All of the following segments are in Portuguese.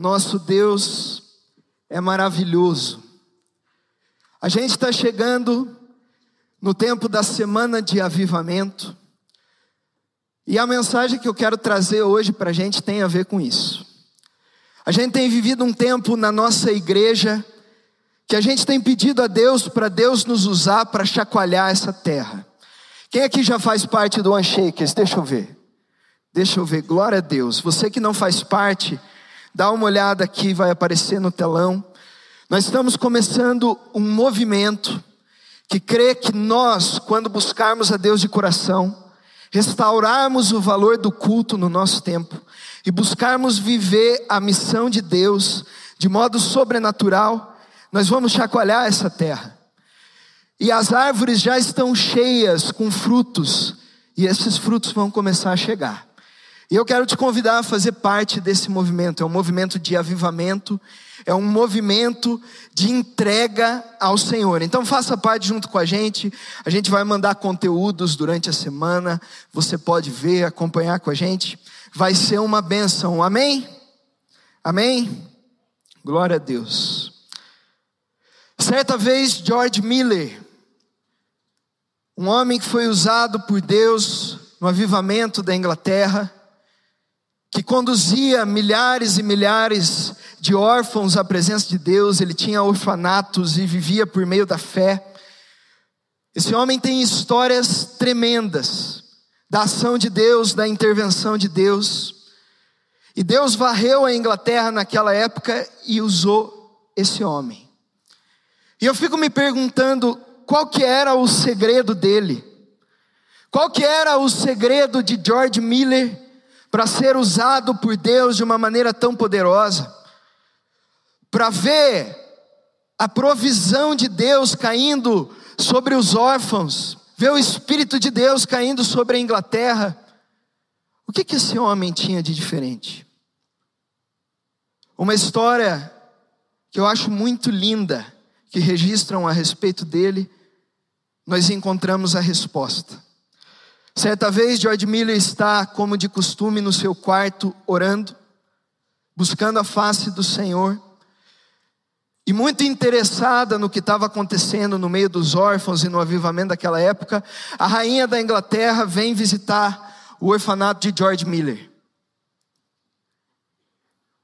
nosso Deus é maravilhoso. A gente está chegando no tempo da semana de avivamento, e a mensagem que eu quero trazer hoje para a gente tem a ver com isso. A gente tem vivido um tempo na nossa igreja que a gente tem pedido a Deus para Deus nos usar para chacoalhar essa terra. Quem aqui já faz parte do Unshakers? Deixa eu ver. Deixa eu ver. Glória a Deus. Você que não faz parte, dá uma olhada aqui, vai aparecer no telão. Nós estamos começando um movimento que crê que nós, quando buscarmos a Deus de coração, restaurarmos o valor do culto no nosso tempo e buscarmos viver a missão de Deus de modo sobrenatural, nós vamos chacoalhar essa terra. E as árvores já estão cheias com frutos, e esses frutos vão começar a chegar. E eu quero te convidar a fazer parte desse movimento. É um movimento de avivamento, é um movimento de entrega ao Senhor. Então faça parte junto com a gente. A gente vai mandar conteúdos durante a semana. Você pode ver, acompanhar com a gente. Vai ser uma benção. Amém? Amém? Glória a Deus. Certa vez, George Miller, um homem que foi usado por Deus no avivamento da Inglaterra, que conduzia milhares e milhares de órfãos à presença de Deus, ele tinha orfanatos e vivia por meio da fé. Esse homem tem histórias tremendas da ação de Deus, da intervenção de Deus. E Deus varreu a Inglaterra naquela época e usou esse homem. E eu fico me perguntando qual que era o segredo dele? Qual que era o segredo de George Miller para ser usado por Deus de uma maneira tão poderosa, para ver a provisão de Deus caindo sobre os órfãos, ver o Espírito de Deus caindo sobre a Inglaterra. O que, que esse homem tinha de diferente? Uma história que eu acho muito linda, que registram a respeito dele, nós encontramos a resposta. Certa vez, George Miller está, como de costume, no seu quarto, orando, buscando a face do Senhor, e muito interessada no que estava acontecendo no meio dos órfãos e no avivamento daquela época, a rainha da Inglaterra vem visitar o orfanato de George Miller.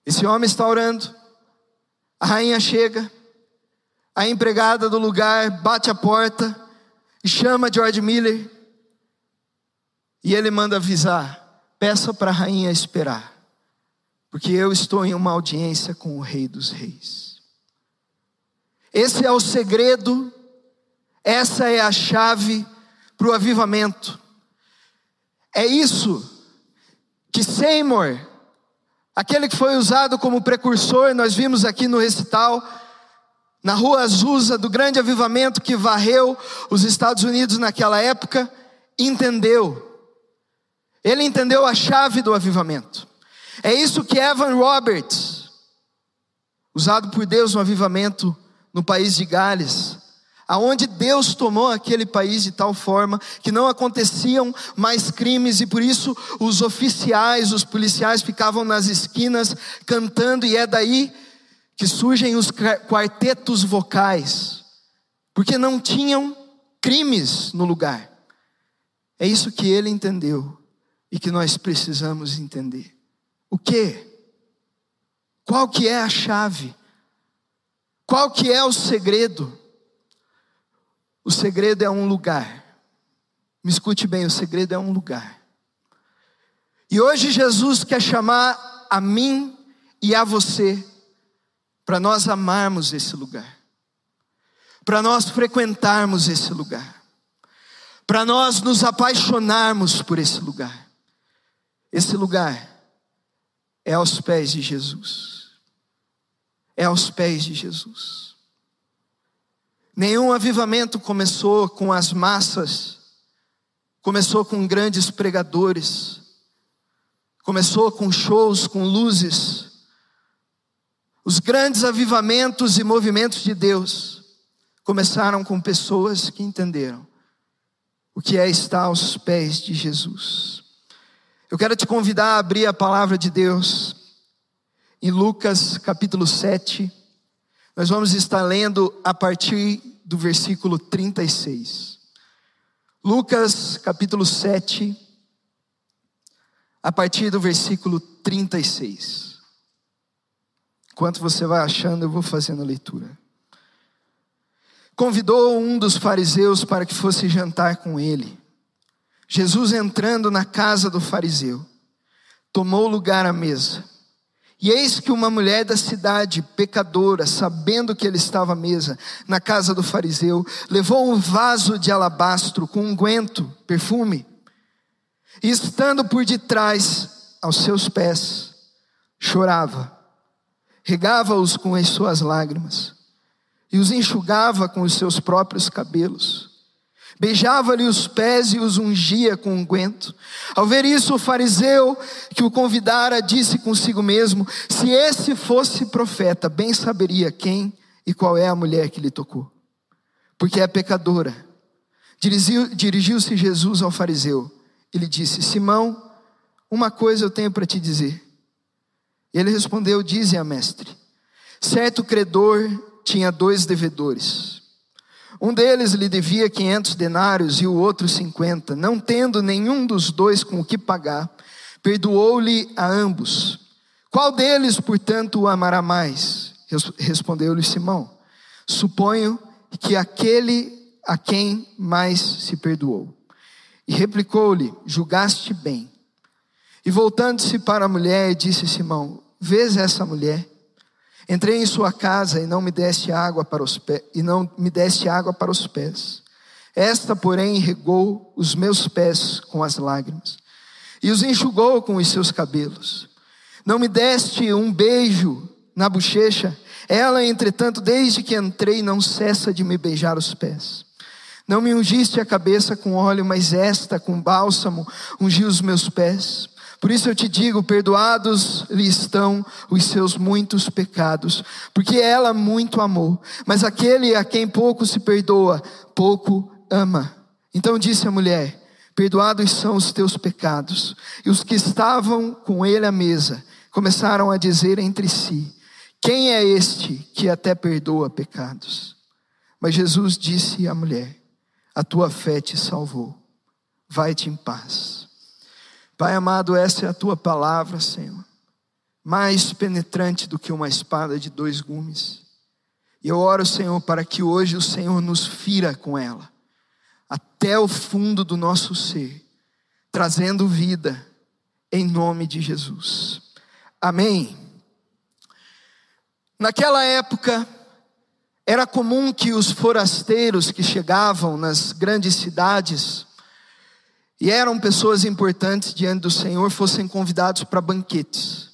Esse homem está orando, a rainha chega, a empregada do lugar bate a porta e chama George Miller e ele manda avisar: peça para a rainha esperar, porque eu estou em uma audiência com o Rei dos Reis. Esse é o segredo, essa é a chave para o avivamento. É isso que Seymour, aquele que foi usado como precursor, nós vimos aqui no recital, na rua Azusa, do grande avivamento que varreu os Estados Unidos naquela época, entendeu ele entendeu a chave do avivamento. É isso que Evan Roberts, usado por Deus no avivamento no país de Gales, aonde Deus tomou aquele país de tal forma que não aconteciam mais crimes e por isso os oficiais, os policiais ficavam nas esquinas cantando e é daí que surgem os quartetos vocais, porque não tinham crimes no lugar. É isso que ele entendeu e que nós precisamos entender. O que? Qual que é a chave? Qual que é o segredo? O segredo é um lugar. Me escute bem, o segredo é um lugar. E hoje Jesus quer chamar a mim e a você para nós amarmos esse lugar. Para nós frequentarmos esse lugar. Para nós nos apaixonarmos por esse lugar. Esse lugar é aos pés de Jesus. É aos pés de Jesus. Nenhum avivamento começou com as massas, começou com grandes pregadores, começou com shows, com luzes. Os grandes avivamentos e movimentos de Deus começaram com pessoas que entenderam o que é estar aos pés de Jesus. Eu quero te convidar a abrir a palavra de Deus em Lucas capítulo 7. Nós vamos estar lendo a partir do versículo 36. Lucas capítulo 7, a partir do versículo 36. Enquanto você vai achando, eu vou fazendo a leitura. Convidou um dos fariseus para que fosse jantar com ele. Jesus entrando na casa do fariseu, tomou lugar à mesa. E eis que uma mulher da cidade, pecadora, sabendo que ele estava à mesa na casa do fariseu, levou um vaso de alabastro com unguento, um perfume, e estando por detrás aos seus pés, chorava, regava-os com as suas lágrimas, e os enxugava com os seus próprios cabelos Beijava-lhe os pés e os ungia com unguento. Ao ver isso, o fariseu que o convidara disse consigo mesmo: Se esse fosse profeta, bem saberia quem e qual é a mulher que lhe tocou, porque é pecadora. Dirigiu-se Jesus ao fariseu e lhe disse: Simão, uma coisa eu tenho para te dizer. Ele respondeu: Dize a mestre. Certo credor tinha dois devedores. Um deles lhe devia quinhentos denários e o outro cinquenta. Não tendo nenhum dos dois com o que pagar, perdoou-lhe a ambos. Qual deles, portanto, o amará mais? Respondeu-lhe Simão. Suponho que aquele a quem mais se perdoou. E replicou-lhe: Julgaste bem. E voltando-se para a mulher, disse Simão: Vês essa mulher? Entrei em sua casa e não me deste água para os pés, e não me deste água para os pés. Esta, porém, regou os meus pés com as lágrimas e os enxugou com os seus cabelos. Não me deste um beijo na bochecha. Ela, entretanto, desde que entrei, não cessa de me beijar os pés. Não me ungiste a cabeça com óleo, mas esta, com bálsamo, ungiu os meus pés. Por isso eu te digo: perdoados lhe estão os seus muitos pecados, porque ela muito amou, mas aquele a quem pouco se perdoa, pouco ama. Então disse a mulher: Perdoados são os teus pecados. E os que estavam com ele à mesa começaram a dizer entre si: Quem é este que até perdoa pecados? Mas Jesus disse à mulher: A tua fé te salvou. Vai-te em paz. Pai amado, essa é a tua palavra, Senhor, mais penetrante do que uma espada de dois gumes. E eu oro, Senhor, para que hoje o Senhor nos fira com ela, até o fundo do nosso ser, trazendo vida, em nome de Jesus. Amém. Naquela época, era comum que os forasteiros que chegavam nas grandes cidades, e eram pessoas importantes diante do Senhor, fossem convidados para banquetes.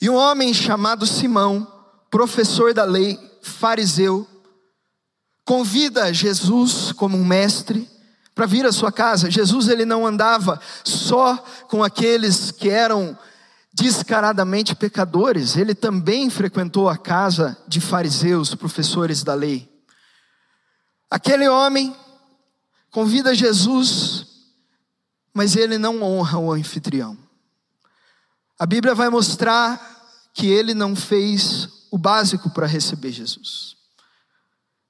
E um homem chamado Simão, professor da lei, fariseu, convida Jesus como um mestre para vir à sua casa. Jesus ele não andava só com aqueles que eram descaradamente pecadores, ele também frequentou a casa de fariseus, professores da lei. Aquele homem convida Jesus mas ele não honra o anfitrião. A Bíblia vai mostrar que ele não fez o básico para receber Jesus.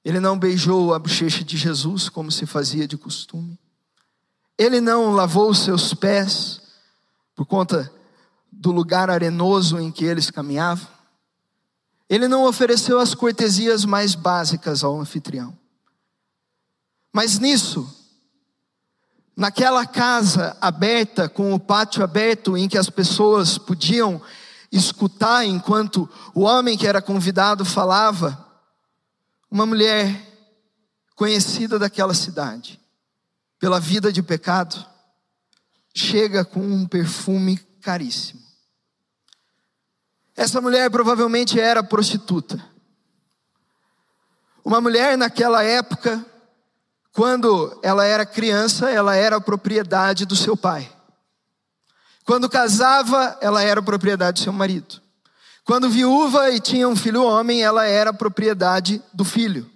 Ele não beijou a bochecha de Jesus como se fazia de costume. Ele não lavou os seus pés por conta do lugar arenoso em que eles caminhavam. Ele não ofereceu as cortesias mais básicas ao anfitrião. Mas nisso, naquela casa aberta, com o pátio aberto, em que as pessoas podiam escutar enquanto o homem que era convidado falava, uma mulher conhecida daquela cidade, pela vida de pecado, chega com um perfume caríssimo. Essa mulher provavelmente era prostituta. Uma mulher naquela época quando ela era criança, ela era propriedade do seu pai. Quando casava, ela era propriedade do seu marido. Quando viúva e tinha um filho homem, ela era propriedade do filho.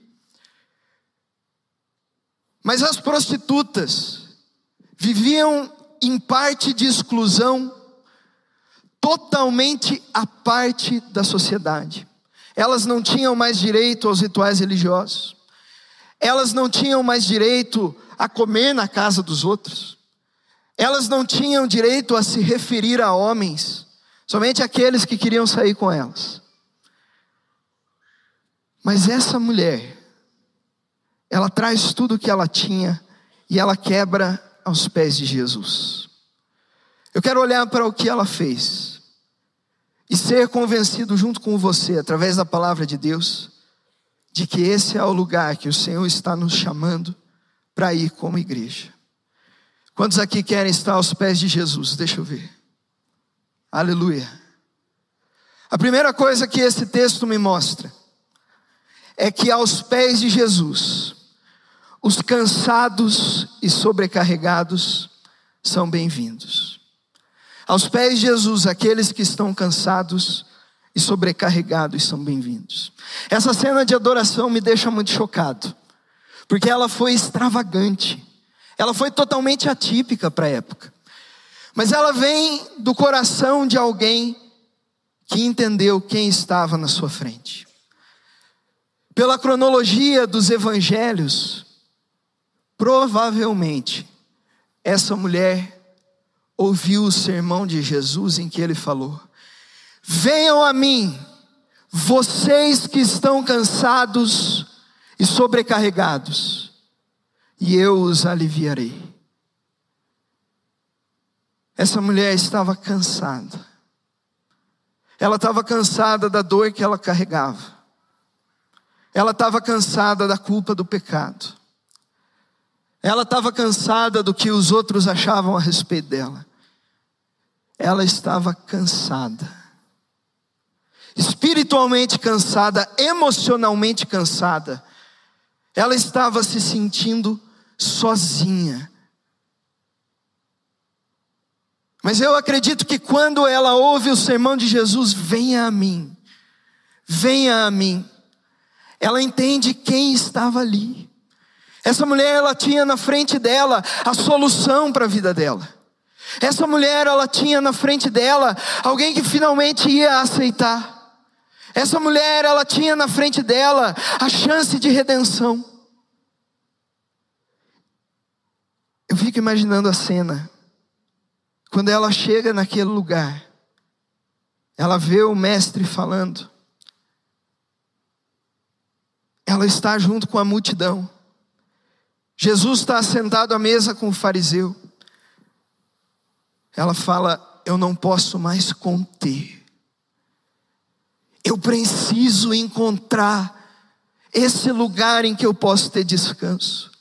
Mas as prostitutas viviam em parte de exclusão totalmente à parte da sociedade. Elas não tinham mais direito aos rituais religiosos. Elas não tinham mais direito a comer na casa dos outros. Elas não tinham direito a se referir a homens, somente aqueles que queriam sair com elas. Mas essa mulher, ela traz tudo o que ela tinha e ela quebra aos pés de Jesus. Eu quero olhar para o que ela fez e ser convencido junto com você, através da palavra de Deus, de que esse é o lugar que o Senhor está nos chamando para ir como igreja. Quantos aqui querem estar aos pés de Jesus? Deixa eu ver. Aleluia. A primeira coisa que esse texto me mostra é que aos pés de Jesus, os cansados e sobrecarregados são bem-vindos. Aos pés de Jesus, aqueles que estão cansados e sobrecarregados são bem-vindos. Essa cena de adoração me deixa muito chocado, porque ela foi extravagante, ela foi totalmente atípica para a época, mas ela vem do coração de alguém que entendeu quem estava na sua frente. Pela cronologia dos evangelhos, provavelmente essa mulher ouviu o sermão de Jesus em que ele falou: Venham a mim, vocês que estão cansados e sobrecarregados, e eu os aliviarei. Essa mulher estava cansada. Ela estava cansada da dor que ela carregava. Ela estava cansada da culpa do pecado. Ela estava cansada do que os outros achavam a respeito dela. Ela estava cansada. Espiritualmente cansada, emocionalmente cansada. Ela estava se sentindo sozinha. Mas eu acredito que quando ela ouve o sermão de Jesus, venha a mim, venha a mim ela entende quem estava ali. Essa mulher, ela tinha na frente dela a solução para a vida dela. Essa mulher, ela tinha na frente dela alguém que finalmente ia aceitar. Essa mulher, ela tinha na frente dela a chance de redenção. Eu fico imaginando a cena. Quando ela chega naquele lugar, ela vê o mestre falando ela está junto com a multidão. Jesus está sentado à mesa com o fariseu. Ela fala: Eu não posso mais conter. Eu preciso encontrar esse lugar em que eu posso ter descanso.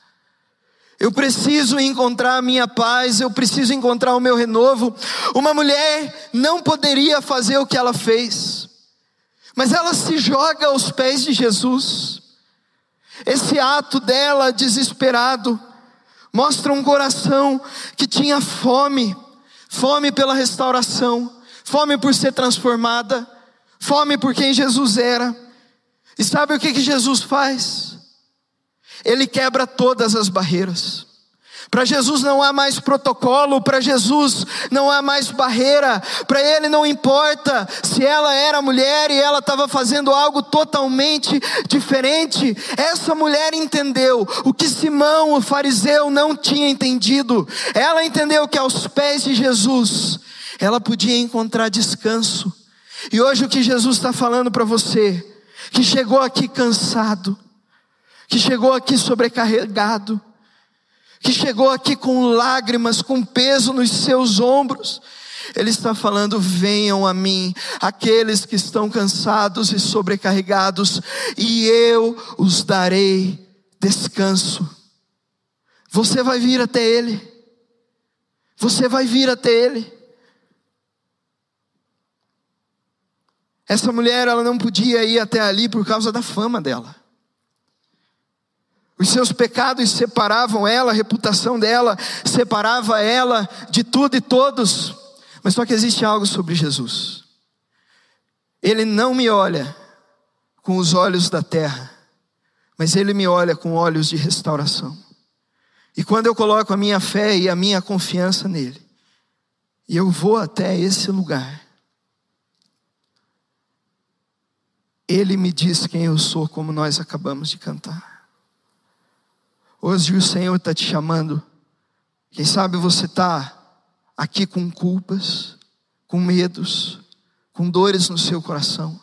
Eu preciso encontrar a minha paz, eu preciso encontrar o meu renovo. Uma mulher não poderia fazer o que ela fez, mas ela se joga aos pés de Jesus. Esse ato dela desesperado mostra um coração que tinha fome, fome pela restauração, fome por ser transformada, fome por quem Jesus era. E sabe o que, que Jesus faz? Ele quebra todas as barreiras. Para Jesus não há mais protocolo, para Jesus não há mais barreira, para Ele não importa se ela era mulher e ela estava fazendo algo totalmente diferente. Essa mulher entendeu o que Simão, o fariseu, não tinha entendido. Ela entendeu que aos pés de Jesus ela podia encontrar descanso. E hoje o que Jesus está falando para você, que chegou aqui cansado, que chegou aqui sobrecarregado, que chegou aqui com lágrimas, com peso nos seus ombros. Ele está falando: venham a mim, aqueles que estão cansados e sobrecarregados, e eu os darei descanso. Você vai vir até Ele, você vai vir até Ele. Essa mulher, ela não podia ir até ali por causa da fama dela. Os seus pecados separavam ela, a reputação dela separava ela de tudo e todos. Mas só que existe algo sobre Jesus. Ele não me olha com os olhos da terra, mas ele me olha com olhos de restauração. E quando eu coloco a minha fé e a minha confiança nele, e eu vou até esse lugar, Ele me diz quem eu sou, como nós acabamos de cantar. Hoje o Senhor está te chamando. Quem sabe você está aqui com culpas, com medos, com dores no seu coração.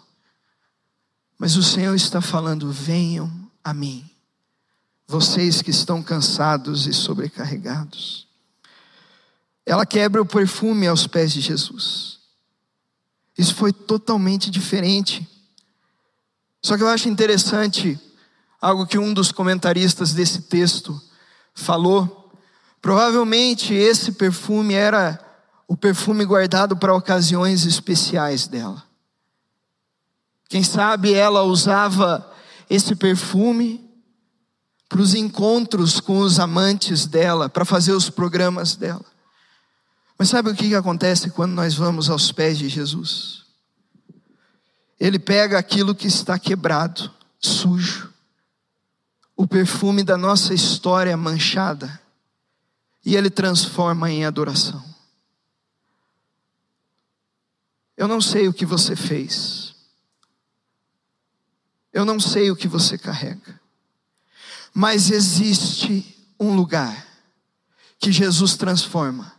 Mas o Senhor está falando: venham a mim, vocês que estão cansados e sobrecarregados. Ela quebra o perfume aos pés de Jesus. Isso foi totalmente diferente. Só que eu acho interessante algo que um dos comentaristas desse texto falou. Provavelmente esse perfume era o perfume guardado para ocasiões especiais dela. Quem sabe ela usava esse perfume para os encontros com os amantes dela, para fazer os programas dela. Mas sabe o que acontece quando nós vamos aos pés de Jesus? Ele pega aquilo que está quebrado, sujo, o perfume da nossa história manchada, e ele transforma em adoração. Eu não sei o que você fez, eu não sei o que você carrega, mas existe um lugar que Jesus transforma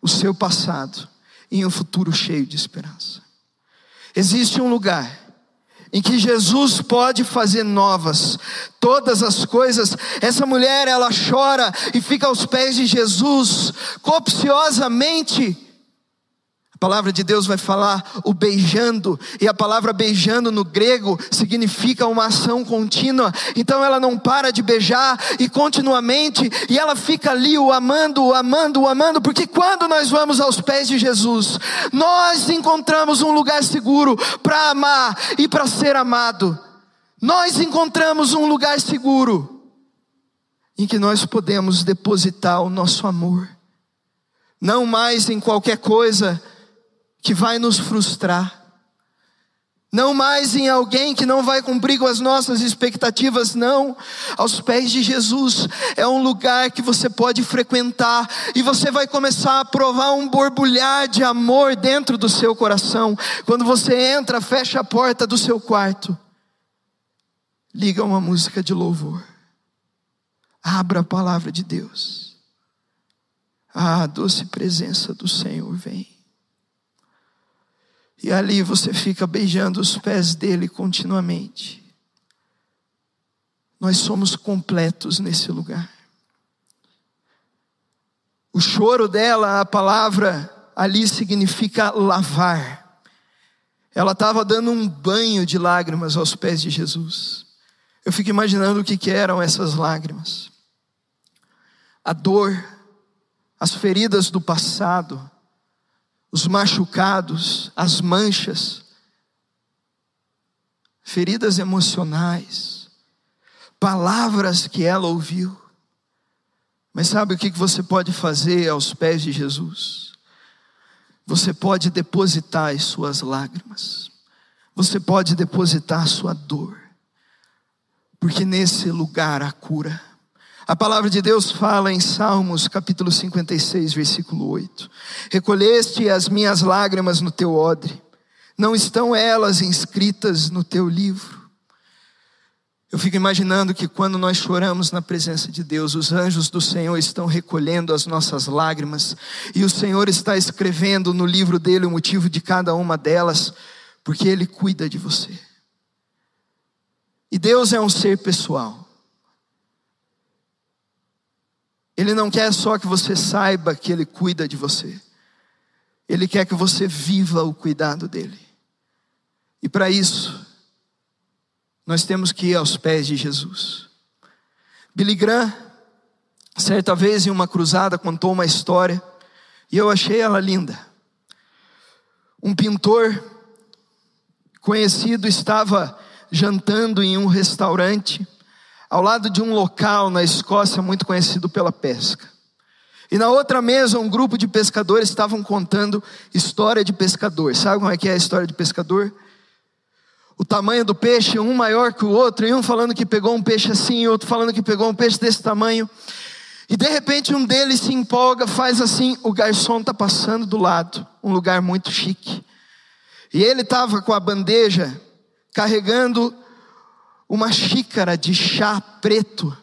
o seu passado em um futuro cheio de esperança. Existe um lugar em que Jesus pode fazer novas todas as coisas. Essa mulher, ela chora e fica aos pés de Jesus, copiosamente palavra de Deus vai falar o beijando, e a palavra beijando no grego significa uma ação contínua. Então ela não para de beijar e continuamente, e ela fica ali o amando, o amando, o amando, porque quando nós vamos aos pés de Jesus, nós encontramos um lugar seguro para amar e para ser amado. Nós encontramos um lugar seguro em que nós podemos depositar o nosso amor, não mais em qualquer coisa que vai nos frustrar. Não mais em alguém que não vai cumprir com as nossas expectativas, não. Aos pés de Jesus é um lugar que você pode frequentar e você vai começar a provar um borbulhar de amor dentro do seu coração. Quando você entra, fecha a porta do seu quarto, liga uma música de louvor, abra a palavra de Deus. Ah, a doce presença do Senhor vem. E ali você fica beijando os pés dele continuamente. Nós somos completos nesse lugar. O choro dela, a palavra ali significa lavar. Ela estava dando um banho de lágrimas aos pés de Jesus. Eu fico imaginando o que, que eram essas lágrimas. A dor, as feridas do passado, os machucados, as manchas, feridas emocionais, palavras que ela ouviu. Mas sabe o que você pode fazer aos pés de Jesus? Você pode depositar as suas lágrimas, você pode depositar a sua dor, porque nesse lugar há cura. A palavra de Deus fala em Salmos, capítulo 56, versículo 8: Recolheste as minhas lágrimas no teu odre, não estão elas inscritas no teu livro? Eu fico imaginando que quando nós choramos na presença de Deus, os anjos do Senhor estão recolhendo as nossas lágrimas, e o Senhor está escrevendo no livro dele o motivo de cada uma delas, porque Ele cuida de você. E Deus é um ser pessoal. Ele não quer só que você saiba que Ele cuida de você, Ele quer que você viva o cuidado dEle. E para isso, nós temos que ir aos pés de Jesus. Billy Graham, certa vez em uma cruzada, contou uma história, e eu achei ela linda. Um pintor conhecido estava jantando em um restaurante, ao lado de um local na Escócia muito conhecido pela pesca. E na outra mesa, um grupo de pescadores estavam contando história de pescador. Sabe como é que é a história de pescador? O tamanho do peixe, um maior que o outro, e um falando que pegou um peixe assim, e outro falando que pegou um peixe desse tamanho. E de repente um deles se empolga, faz assim, o garçom está passando do lado, um lugar muito chique. E ele estava com a bandeja carregando uma xícara de chá preto.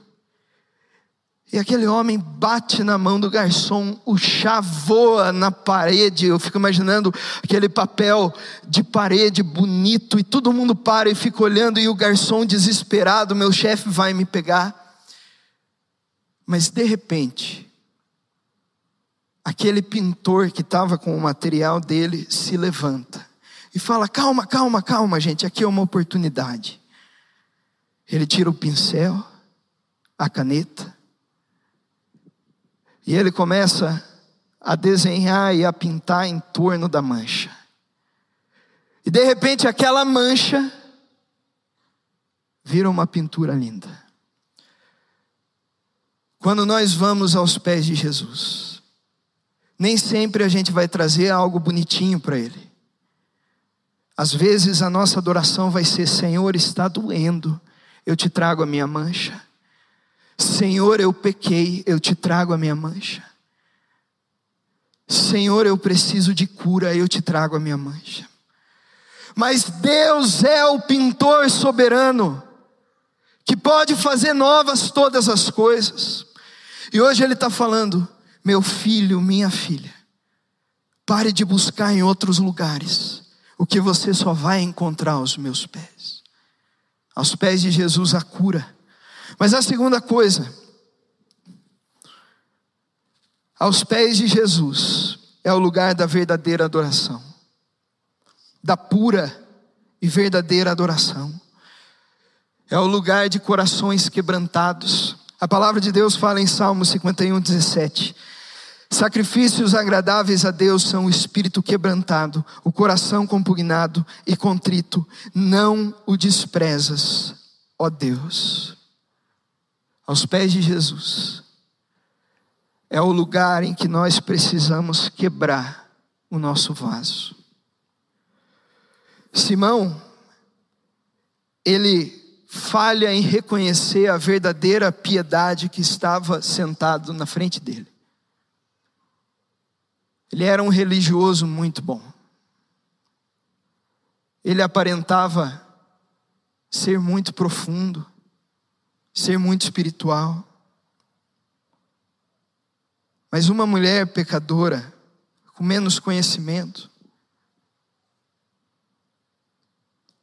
E aquele homem bate na mão do garçom, o chá voa na parede. Eu fico imaginando aquele papel de parede bonito, e todo mundo para e fica olhando, e o garçom desesperado: meu chefe vai me pegar. Mas de repente, aquele pintor que estava com o material dele se levanta e fala: calma, calma, calma, gente, aqui é uma oportunidade. Ele tira o pincel, a caneta, e ele começa a desenhar e a pintar em torno da mancha. E de repente aquela mancha vira uma pintura linda. Quando nós vamos aos pés de Jesus, nem sempre a gente vai trazer algo bonitinho para Ele. Às vezes a nossa adoração vai ser: Senhor, está doendo, eu te trago a minha mancha. Senhor, eu pequei, eu te trago a minha mancha. Senhor, eu preciso de cura, eu te trago a minha mancha. Mas Deus é o pintor soberano, que pode fazer novas todas as coisas. E hoje Ele está falando: meu filho, minha filha, pare de buscar em outros lugares o que você só vai encontrar aos meus pés. Aos pés de Jesus a cura. Mas a segunda coisa, aos pés de Jesus é o lugar da verdadeira adoração, da pura e verdadeira adoração. É o lugar de corações quebrantados. A palavra de Deus fala em Salmo 51, 17. Sacrifícios agradáveis a Deus são o espírito quebrantado, o coração compugnado e contrito. Não o desprezas, ó Deus. Aos pés de Jesus é o lugar em que nós precisamos quebrar o nosso vaso. Simão, ele falha em reconhecer a verdadeira piedade que estava sentado na frente dele. Ele era um religioso muito bom. Ele aparentava ser muito profundo, ser muito espiritual. Mas uma mulher pecadora, com menos conhecimento,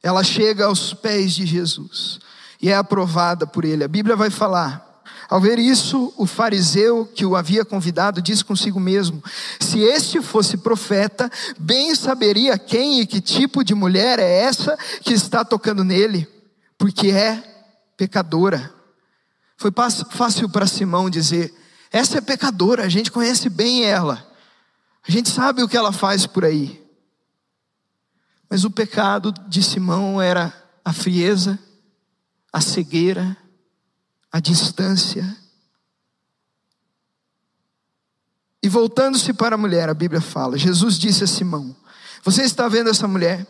ela chega aos pés de Jesus e é aprovada por ele. A Bíblia vai falar ao ver isso, o fariseu que o havia convidado disse consigo mesmo: Se este fosse profeta, bem saberia quem e que tipo de mulher é essa que está tocando nele, porque é pecadora. Foi fácil para Simão dizer: Essa é pecadora, a gente conhece bem ela, a gente sabe o que ela faz por aí. Mas o pecado de Simão era a frieza, a cegueira, a distância. E voltando-se para a mulher, a Bíblia fala: Jesus disse a Simão: Você está vendo essa mulher?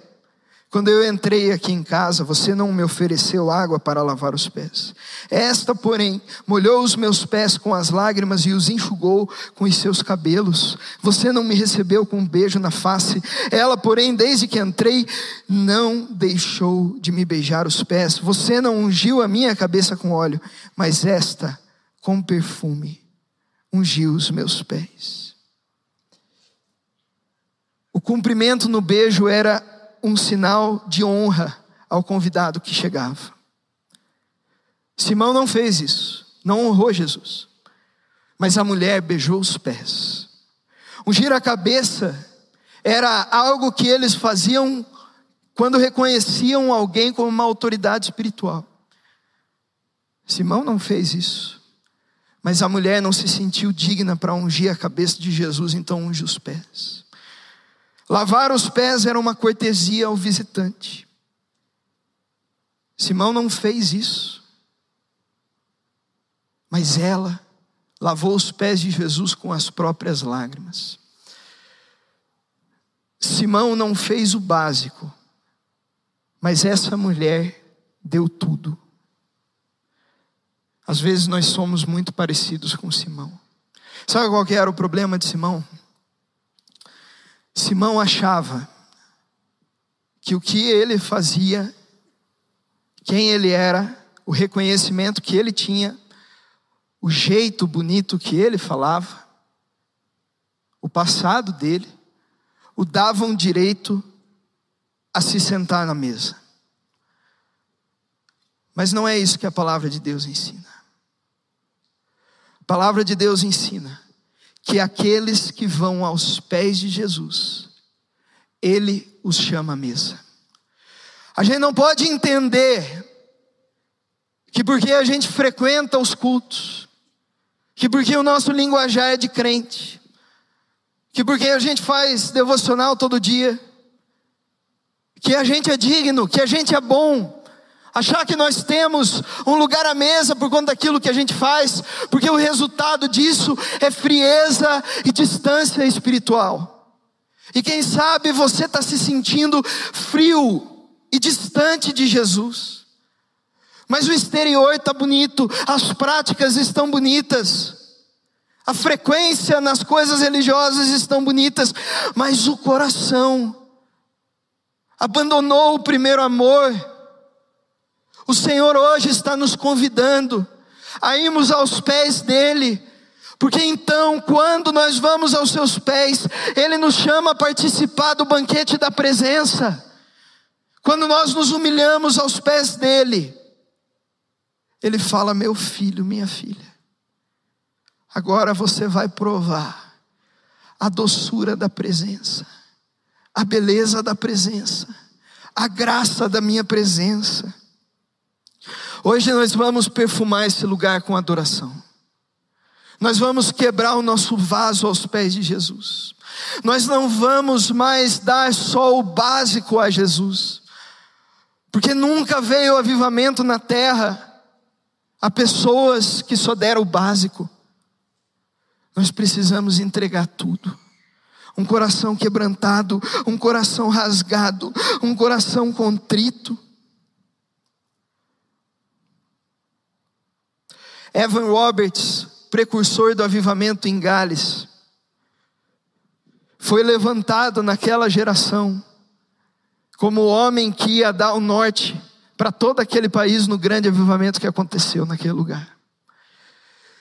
Quando eu entrei aqui em casa, você não me ofereceu água para lavar os pés. Esta, porém, molhou os meus pés com as lágrimas e os enxugou com os seus cabelos. Você não me recebeu com um beijo na face. Ela, porém, desde que entrei, não deixou de me beijar os pés. Você não ungiu a minha cabeça com óleo, mas esta, com perfume, ungiu os meus pés. O cumprimento no beijo era um sinal de honra ao convidado que chegava. Simão não fez isso, não honrou Jesus. Mas a mulher beijou os pés. Ungir a cabeça era algo que eles faziam quando reconheciam alguém como uma autoridade espiritual. Simão não fez isso. Mas a mulher não se sentiu digna para ungir a cabeça de Jesus, então unge os pés. Lavar os pés era uma cortesia ao visitante. Simão não fez isso. Mas ela lavou os pés de Jesus com as próprias lágrimas. Simão não fez o básico, mas essa mulher deu tudo. Às vezes nós somos muito parecidos com Simão. Sabe qual que era o problema de Simão? Simão achava que o que ele fazia quem ele era, o reconhecimento que ele tinha, o jeito bonito que ele falava, o passado dele, o davam direito a se sentar na mesa. Mas não é isso que a palavra de Deus ensina. A palavra de Deus ensina que aqueles que vão aos pés de Jesus, Ele os chama à mesa. A gente não pode entender que porque a gente frequenta os cultos, que porque o nosso linguajar é de crente, que porque a gente faz devocional todo dia, que a gente é digno, que a gente é bom, achar que nós temos um lugar à mesa por conta daquilo que a gente faz, porque o resultado disso é frieza e distância espiritual. E quem sabe você está se sentindo frio e distante de Jesus, mas o exterior está bonito, as práticas estão bonitas. A frequência nas coisas religiosas estão bonitas, mas o coração abandonou o primeiro amor o Senhor hoje está nos convidando a irmos aos pés dEle, porque então, quando nós vamos aos seus pés, Ele nos chama a participar do banquete da presença. Quando nós nos humilhamos aos pés dEle, Ele fala: Meu filho, minha filha, agora você vai provar a doçura da presença, a beleza da presença, a graça da minha presença. Hoje nós vamos perfumar esse lugar com adoração. Nós vamos quebrar o nosso vaso aos pés de Jesus. Nós não vamos mais dar só o básico a Jesus. Porque nunca veio avivamento na terra a pessoas que só deram o básico. Nós precisamos entregar tudo. Um coração quebrantado, um coração rasgado, um coração contrito. Evan Roberts, precursor do avivamento em Gales, foi levantado naquela geração como o homem que ia dar o norte para todo aquele país no grande avivamento que aconteceu naquele lugar.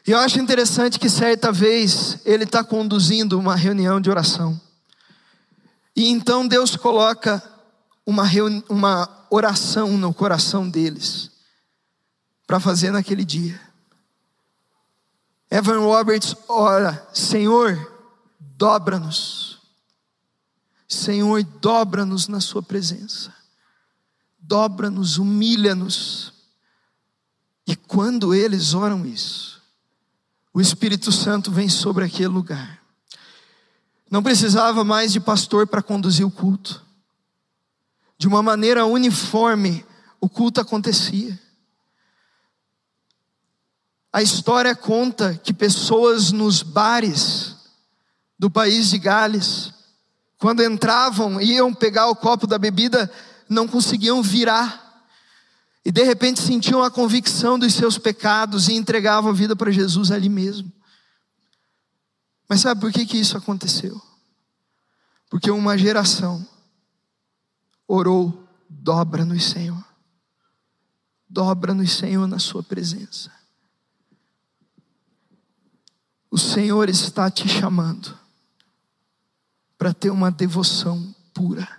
E eu acho interessante que certa vez ele está conduzindo uma reunião de oração. E então Deus coloca uma, uma oração no coração deles para fazer naquele dia. Evan Roberts ora: Senhor, dobra-nos. Senhor, dobra-nos na Sua presença. Dobra-nos, humilha-nos. E quando eles oram isso, o Espírito Santo vem sobre aquele lugar. Não precisava mais de pastor para conduzir o culto. De uma maneira uniforme, o culto acontecia. A história conta que pessoas nos bares do país de Gales, quando entravam, iam pegar o copo da bebida, não conseguiam virar. E de repente sentiam a convicção dos seus pecados e entregavam a vida para Jesus ali mesmo. Mas sabe por que, que isso aconteceu? Porque uma geração orou, dobra-nos, Senhor. Dobra-nos, Senhor, na Sua presença. O Senhor está te chamando para ter uma devoção pura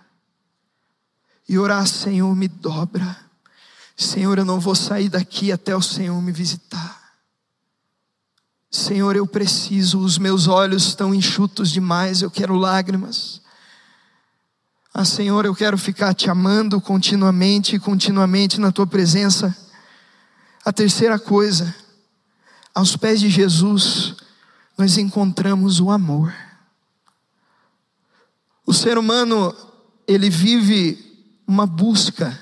e orar, Senhor, me dobra. Senhor, eu não vou sair daqui até o Senhor me visitar. Senhor, eu preciso, os meus olhos estão enxutos demais, eu quero lágrimas. Ah, Senhor, eu quero ficar te amando continuamente continuamente na tua presença. A terceira coisa, aos pés de Jesus, nós encontramos o amor. O ser humano, ele vive uma busca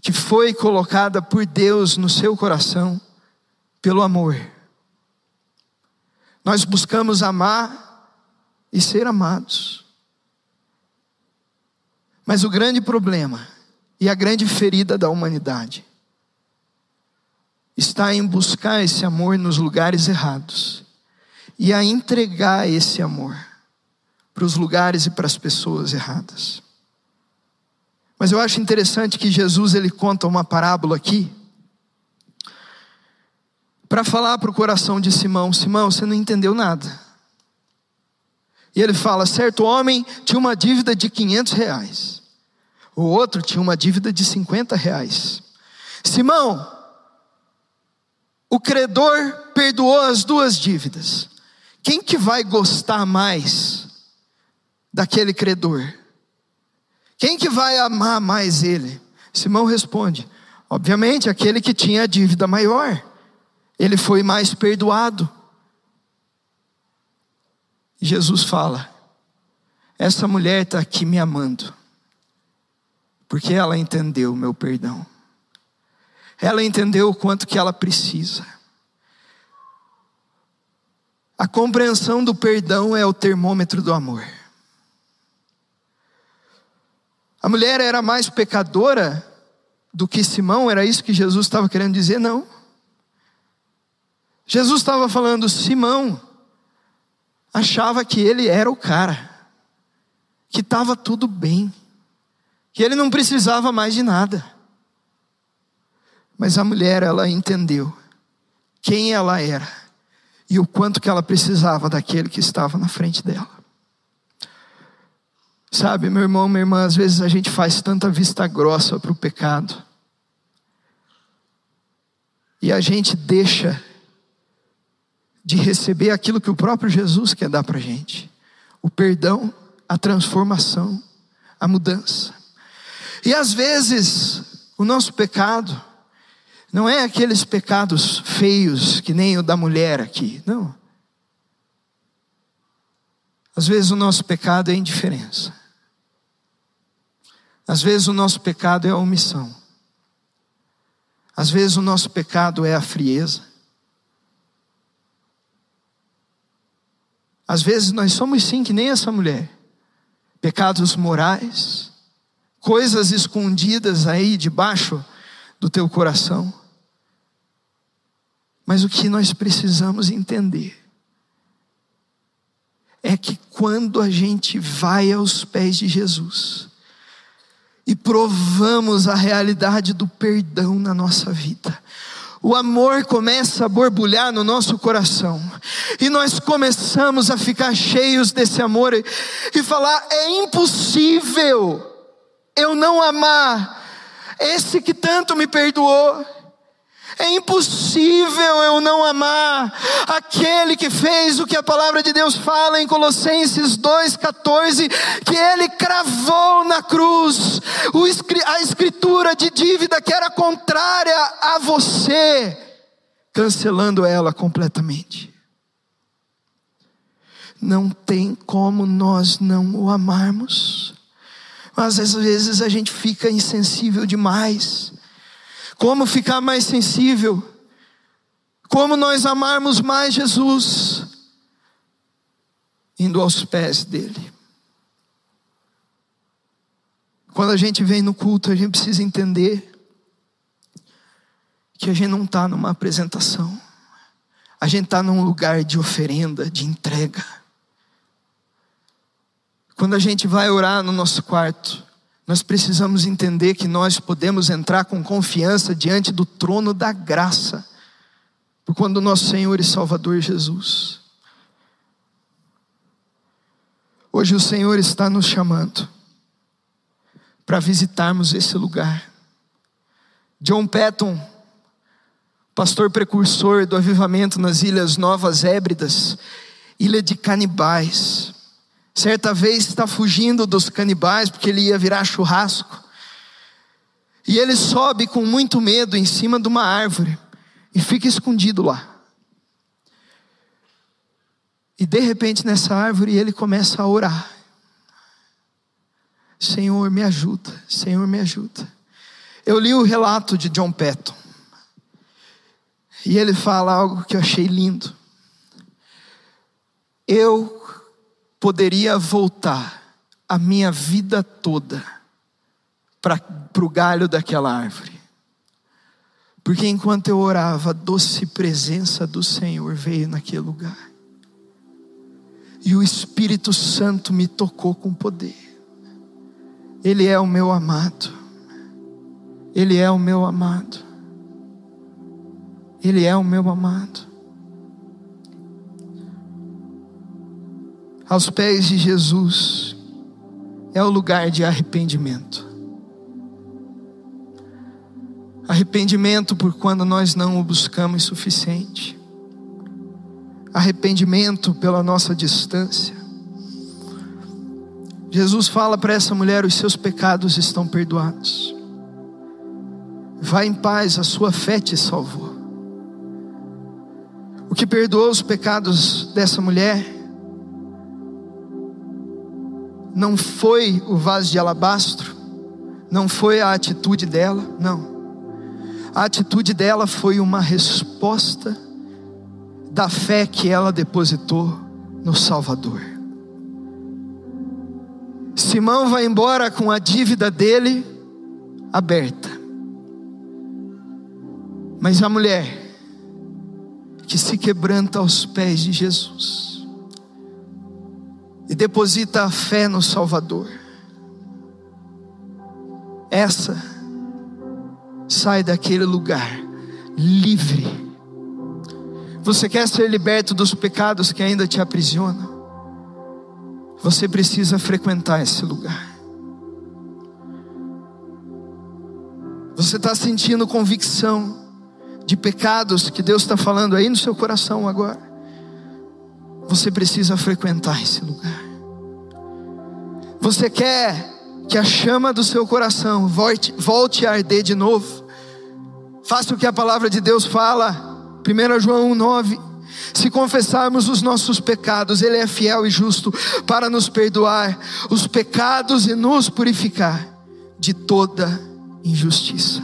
que foi colocada por Deus no seu coração pelo amor. Nós buscamos amar e ser amados. Mas o grande problema e a grande ferida da humanidade está em buscar esse amor nos lugares errados e a entregar esse amor para os lugares e para as pessoas erradas. Mas eu acho interessante que Jesus ele conta uma parábola aqui para falar para o coração de Simão: Simão, você não entendeu nada. E ele fala: certo homem tinha uma dívida de 500 reais, o outro tinha uma dívida de 50 reais. Simão, o credor perdoou as duas dívidas. Quem que vai gostar mais daquele credor? Quem que vai amar mais ele? Simão responde: obviamente, aquele que tinha a dívida maior. Ele foi mais perdoado. Jesus fala: essa mulher está aqui me amando, porque ela entendeu o meu perdão. Ela entendeu o quanto que ela precisa. A compreensão do perdão é o termômetro do amor. A mulher era mais pecadora do que Simão, era isso que Jesus estava querendo dizer? Não. Jesus estava falando, Simão achava que ele era o cara, que estava tudo bem, que ele não precisava mais de nada. Mas a mulher, ela entendeu quem ela era e o quanto que ela precisava daquele que estava na frente dela. Sabe, meu irmão, minha irmã, às vezes a gente faz tanta vista grossa para o pecado. E a gente deixa de receber aquilo que o próprio Jesus quer dar para a gente: o perdão, a transformação, a mudança. E às vezes, o nosso pecado não é aqueles pecados feios que nem o da mulher aqui, não. Às vezes o nosso pecado é indiferença. Às vezes o nosso pecado é a omissão. Às vezes o nosso pecado é a frieza. Às vezes nós somos sim que nem essa mulher. Pecados morais, coisas escondidas aí debaixo do teu coração. Mas o que nós precisamos entender é que quando a gente vai aos pés de Jesus, e provamos a realidade do perdão na nossa vida. O amor começa a borbulhar no nosso coração, e nós começamos a ficar cheios desse amor e falar: é impossível eu não amar esse que tanto me perdoou. É impossível eu não amar aquele que fez o que a palavra de Deus fala em Colossenses 2,14, que ele cravou na cruz a escritura de dívida que era contrária a você, cancelando ela completamente. Não tem como nós não o amarmos, mas às vezes a gente fica insensível demais como ficar mais sensível? Como nós amarmos mais Jesus? Indo aos pés dele. Quando a gente vem no culto, a gente precisa entender que a gente não está numa apresentação, a gente está num lugar de oferenda, de entrega. Quando a gente vai orar no nosso quarto, nós precisamos entender que nós podemos entrar com confiança diante do trono da graça, por quando nosso Senhor e Salvador Jesus. Hoje o Senhor está nos chamando para visitarmos esse lugar. John Patton, pastor precursor do avivamento nas Ilhas Novas Hébridas, ilha de canibais, Certa vez está fugindo dos canibais porque ele ia virar churrasco. E ele sobe com muito medo em cima de uma árvore e fica escondido lá. E de repente nessa árvore ele começa a orar. Senhor, me ajuda, Senhor, me ajuda. Eu li o relato de John Patton. E ele fala algo que eu achei lindo. Eu poderia voltar a minha vida toda para o galho daquela árvore. Porque enquanto eu orava, a doce presença do Senhor veio naquele lugar. E o Espírito Santo me tocou com poder. Ele é o meu amado. Ele é o meu amado. Ele é o meu amado. Aos pés de Jesus é o lugar de arrependimento. Arrependimento por quando nós não o buscamos suficiente. Arrependimento pela nossa distância. Jesus fala para essa mulher: os seus pecados estão perdoados. Vá em paz, a sua fé te salvou. O que perdoou os pecados dessa mulher não foi o vaso de alabastro, não foi a atitude dela, não. A atitude dela foi uma resposta da fé que ela depositou no Salvador. Simão vai embora com a dívida dele aberta. Mas a mulher que se quebranta aos pés de Jesus e deposita a fé no Salvador, essa sai daquele lugar livre. Você quer ser liberto dos pecados que ainda te aprisionam? Você precisa frequentar esse lugar. Você está sentindo convicção de pecados que Deus está falando aí no seu coração agora? Você precisa frequentar esse lugar. Você quer que a chama do seu coração volte, volte a arder de novo. Faça o que a palavra de Deus fala, 1 João 1,9. Se confessarmos os nossos pecados, Ele é fiel e justo para nos perdoar os pecados e nos purificar de toda injustiça.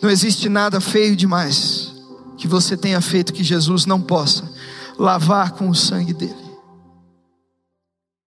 Não existe nada feio demais que você tenha feito que Jesus não possa lavar com o sangue dele.